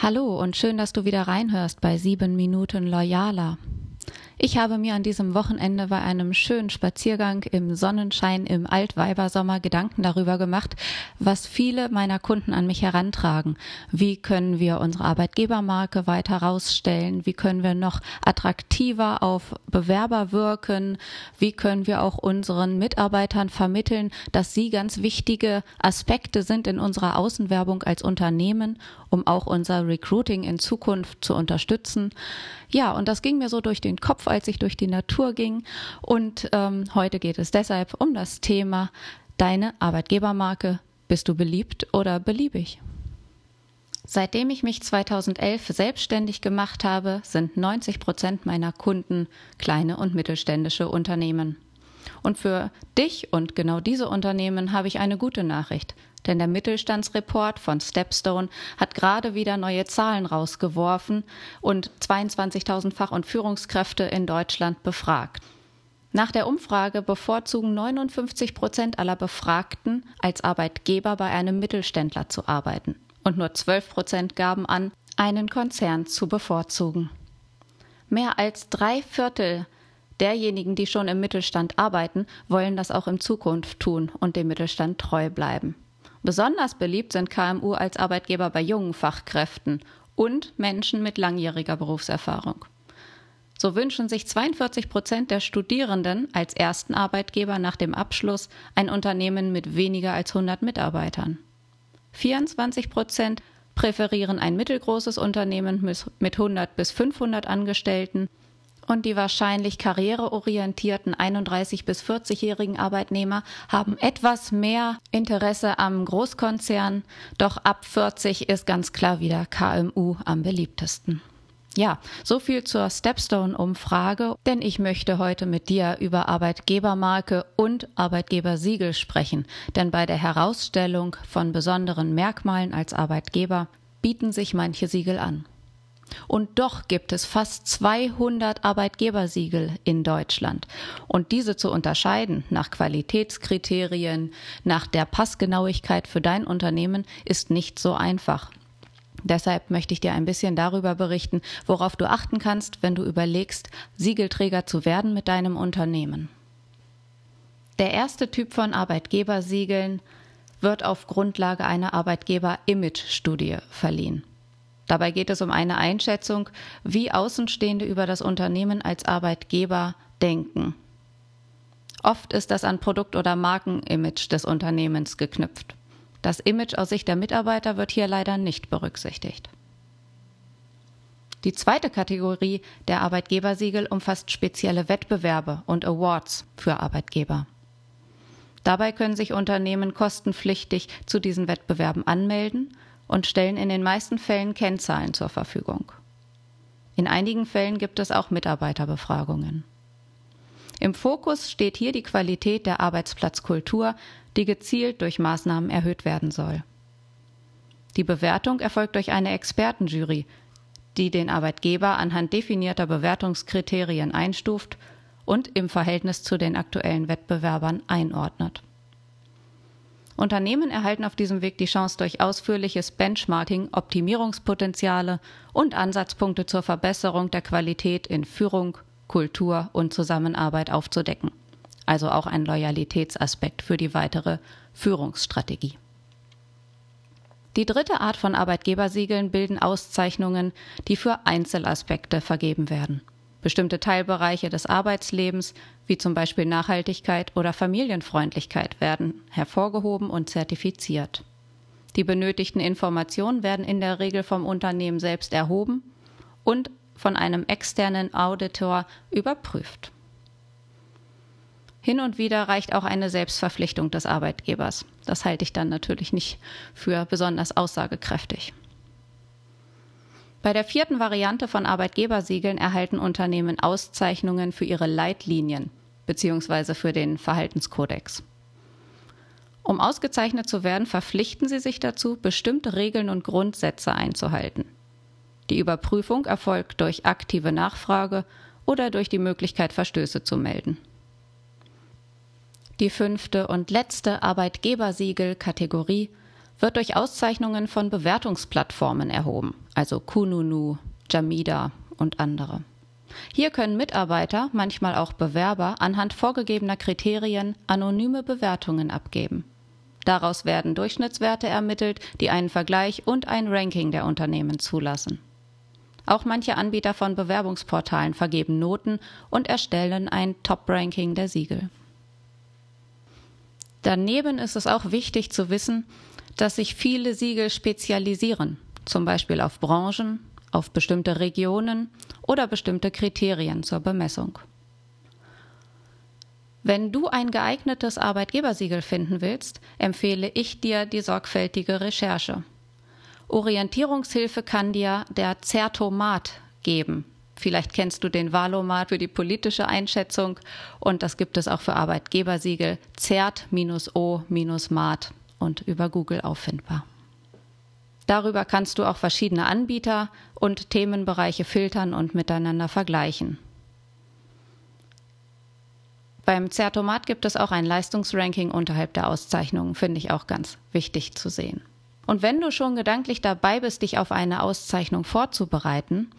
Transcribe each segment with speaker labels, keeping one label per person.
Speaker 1: Hallo und schön, dass du wieder reinhörst bei sieben Minuten Loyaler. Ich habe mir an diesem Wochenende bei einem schönen Spaziergang im Sonnenschein im Altweibersommer Gedanken darüber gemacht, was viele meiner Kunden an mich herantragen. Wie können wir unsere Arbeitgebermarke weiter herausstellen? Wie können wir noch attraktiver auf Bewerber wirken? Wie können wir auch unseren Mitarbeitern vermitteln, dass sie ganz wichtige Aspekte sind in unserer Außenwerbung als Unternehmen, um auch unser Recruiting in Zukunft zu unterstützen? Ja, und das ging mir so durch den Kopf, als ich durch die Natur ging. Und ähm, heute geht es deshalb um das Thema deine Arbeitgebermarke. Bist du beliebt oder beliebig? Seitdem ich mich 2011 selbstständig gemacht habe, sind 90 Prozent meiner Kunden kleine und mittelständische Unternehmen. Und für dich und genau diese Unternehmen habe ich eine gute Nachricht. Denn der Mittelstandsreport von Stepstone hat gerade wieder neue Zahlen rausgeworfen und 22.000 Fach- und Führungskräfte in Deutschland befragt. Nach der Umfrage bevorzugen 59 Prozent aller Befragten als Arbeitgeber bei einem Mittelständler zu arbeiten. Und nur 12 Prozent gaben an, einen Konzern zu bevorzugen. Mehr als drei Viertel derjenigen, die schon im Mittelstand arbeiten, wollen das auch in Zukunft tun und dem Mittelstand treu bleiben. Besonders beliebt sind KMU als Arbeitgeber bei jungen Fachkräften und Menschen mit langjähriger Berufserfahrung. So wünschen sich 42 Prozent der Studierenden als ersten Arbeitgeber nach dem Abschluss ein Unternehmen mit weniger als 100 Mitarbeitern. 24 Prozent präferieren ein mittelgroßes Unternehmen mit 100 bis 500 Angestellten und die wahrscheinlich karriereorientierten 31 bis 40-jährigen Arbeitnehmer haben etwas mehr Interesse am Großkonzern, doch ab 40 ist ganz klar wieder KMU am beliebtesten. Ja, so viel zur Stepstone-Umfrage, denn ich möchte heute mit dir über Arbeitgebermarke und Arbeitgebersiegel sprechen, denn bei der Herausstellung von besonderen Merkmalen als Arbeitgeber bieten sich manche Siegel an. Und doch gibt es fast 200 Arbeitgebersiegel in Deutschland. Und diese zu unterscheiden nach Qualitätskriterien, nach der Passgenauigkeit für dein Unternehmen ist nicht so einfach. Deshalb möchte ich dir ein bisschen darüber berichten, worauf du achten kannst, wenn du überlegst, Siegelträger zu werden mit deinem Unternehmen. Der erste Typ von Arbeitgebersiegeln wird auf Grundlage einer Arbeitgeber-Image-Studie verliehen. Dabei geht es um eine Einschätzung, wie Außenstehende über das Unternehmen als Arbeitgeber denken. Oft ist das an Produkt- oder Markenimage des Unternehmens geknüpft. Das Image aus Sicht der Mitarbeiter wird hier leider nicht berücksichtigt. Die zweite Kategorie der Arbeitgebersiegel umfasst spezielle Wettbewerbe und Awards für Arbeitgeber. Dabei können sich Unternehmen kostenpflichtig zu diesen Wettbewerben anmelden und stellen in den meisten Fällen Kennzahlen zur Verfügung. In einigen Fällen gibt es auch Mitarbeiterbefragungen. Im Fokus steht hier die Qualität der Arbeitsplatzkultur, die gezielt durch Maßnahmen erhöht werden soll. Die Bewertung erfolgt durch eine Expertenjury, die den Arbeitgeber anhand definierter Bewertungskriterien einstuft und im Verhältnis zu den aktuellen Wettbewerbern einordnet. Unternehmen erhalten auf diesem Weg die Chance, durch ausführliches Benchmarking Optimierungspotenziale und Ansatzpunkte zur Verbesserung der Qualität in Führung, Kultur und Zusammenarbeit aufzudecken. Also auch ein Loyalitätsaspekt für die weitere Führungsstrategie. Die dritte Art von Arbeitgebersiegeln bilden Auszeichnungen, die für Einzelaspekte vergeben werden. Bestimmte Teilbereiche des Arbeitslebens, wie zum Beispiel Nachhaltigkeit oder Familienfreundlichkeit, werden hervorgehoben und zertifiziert. Die benötigten Informationen werden in der Regel vom Unternehmen selbst erhoben und von einem externen Auditor überprüft. Hin und wieder reicht auch eine Selbstverpflichtung des Arbeitgebers. Das halte ich dann natürlich nicht für besonders aussagekräftig. Bei der vierten Variante von Arbeitgebersiegeln erhalten Unternehmen Auszeichnungen für ihre Leitlinien bzw. für den Verhaltenskodex. Um ausgezeichnet zu werden, verpflichten sie sich dazu, bestimmte Regeln und Grundsätze einzuhalten. Die Überprüfung erfolgt durch aktive Nachfrage oder durch die Möglichkeit, Verstöße zu melden. Die fünfte und letzte Arbeitgebersiegel-Kategorie wird durch Auszeichnungen von Bewertungsplattformen erhoben, also Kununu, Jamida und andere. Hier können Mitarbeiter, manchmal auch Bewerber, anhand vorgegebener Kriterien anonyme Bewertungen abgeben. Daraus werden Durchschnittswerte ermittelt, die einen Vergleich und ein Ranking der Unternehmen zulassen. Auch manche Anbieter von Bewerbungsportalen vergeben Noten und erstellen ein Top-Ranking der Siegel. Daneben ist es auch wichtig zu wissen, dass sich viele Siegel spezialisieren, zum Beispiel auf Branchen, auf bestimmte Regionen oder bestimmte Kriterien zur Bemessung. Wenn du ein geeignetes Arbeitgebersiegel finden willst, empfehle ich dir die sorgfältige Recherche. Orientierungshilfe kann dir der Zertomat geben. Vielleicht kennst du den Valomat für die politische Einschätzung und das gibt es auch für Arbeitgebersiegel Zert-O-Mat und über Google auffindbar. Darüber kannst du auch verschiedene Anbieter und Themenbereiche filtern und miteinander vergleichen. Beim Zertomat gibt es auch ein Leistungsranking unterhalb der Auszeichnungen, finde ich auch ganz wichtig zu sehen. Und wenn du schon gedanklich dabei bist, dich auf eine Auszeichnung vorzubereiten,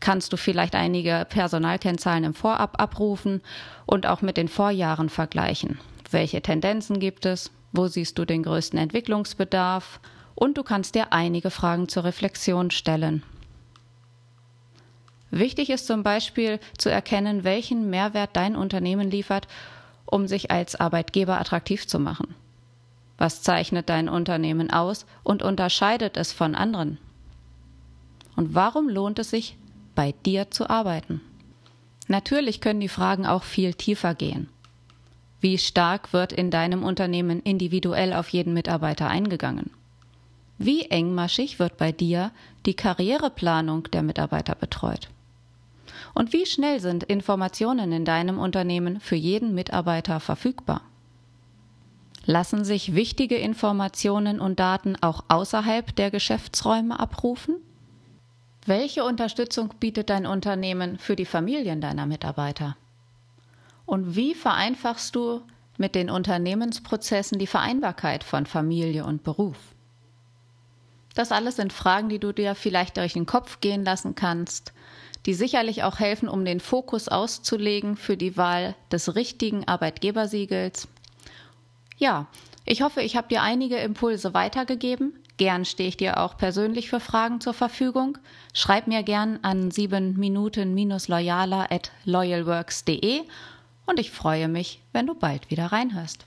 Speaker 1: kannst du vielleicht einige Personalkennzahlen im Vorab abrufen und auch mit den Vorjahren vergleichen. Welche Tendenzen gibt es? Wo siehst du den größten Entwicklungsbedarf? Und du kannst dir einige Fragen zur Reflexion stellen. Wichtig ist zum Beispiel zu erkennen, welchen Mehrwert dein Unternehmen liefert, um sich als Arbeitgeber attraktiv zu machen. Was zeichnet dein Unternehmen aus und unterscheidet es von anderen? Und warum lohnt es sich, bei dir zu arbeiten? Natürlich können die Fragen auch viel tiefer gehen. Wie stark wird in deinem Unternehmen individuell auf jeden Mitarbeiter eingegangen? Wie engmaschig wird bei dir die Karriereplanung der Mitarbeiter betreut? Und wie schnell sind Informationen in deinem Unternehmen für jeden Mitarbeiter verfügbar? Lassen sich wichtige Informationen und Daten auch außerhalb der Geschäftsräume abrufen? Welche Unterstützung bietet dein Unternehmen für die Familien deiner Mitarbeiter? Und wie vereinfachst du mit den Unternehmensprozessen die Vereinbarkeit von Familie und Beruf? Das alles sind Fragen, die du dir vielleicht durch den Kopf gehen lassen kannst, die sicherlich auch helfen, um den Fokus auszulegen für die Wahl des richtigen Arbeitgebersiegels ja, ich hoffe, ich habe dir einige Impulse weitergegeben. Gern stehe ich dir auch persönlich für Fragen zur Verfügung. Schreib mir gern an 7 Minuten-loyaler at loyalworks.de und ich freue mich, wenn du bald wieder reinhörst.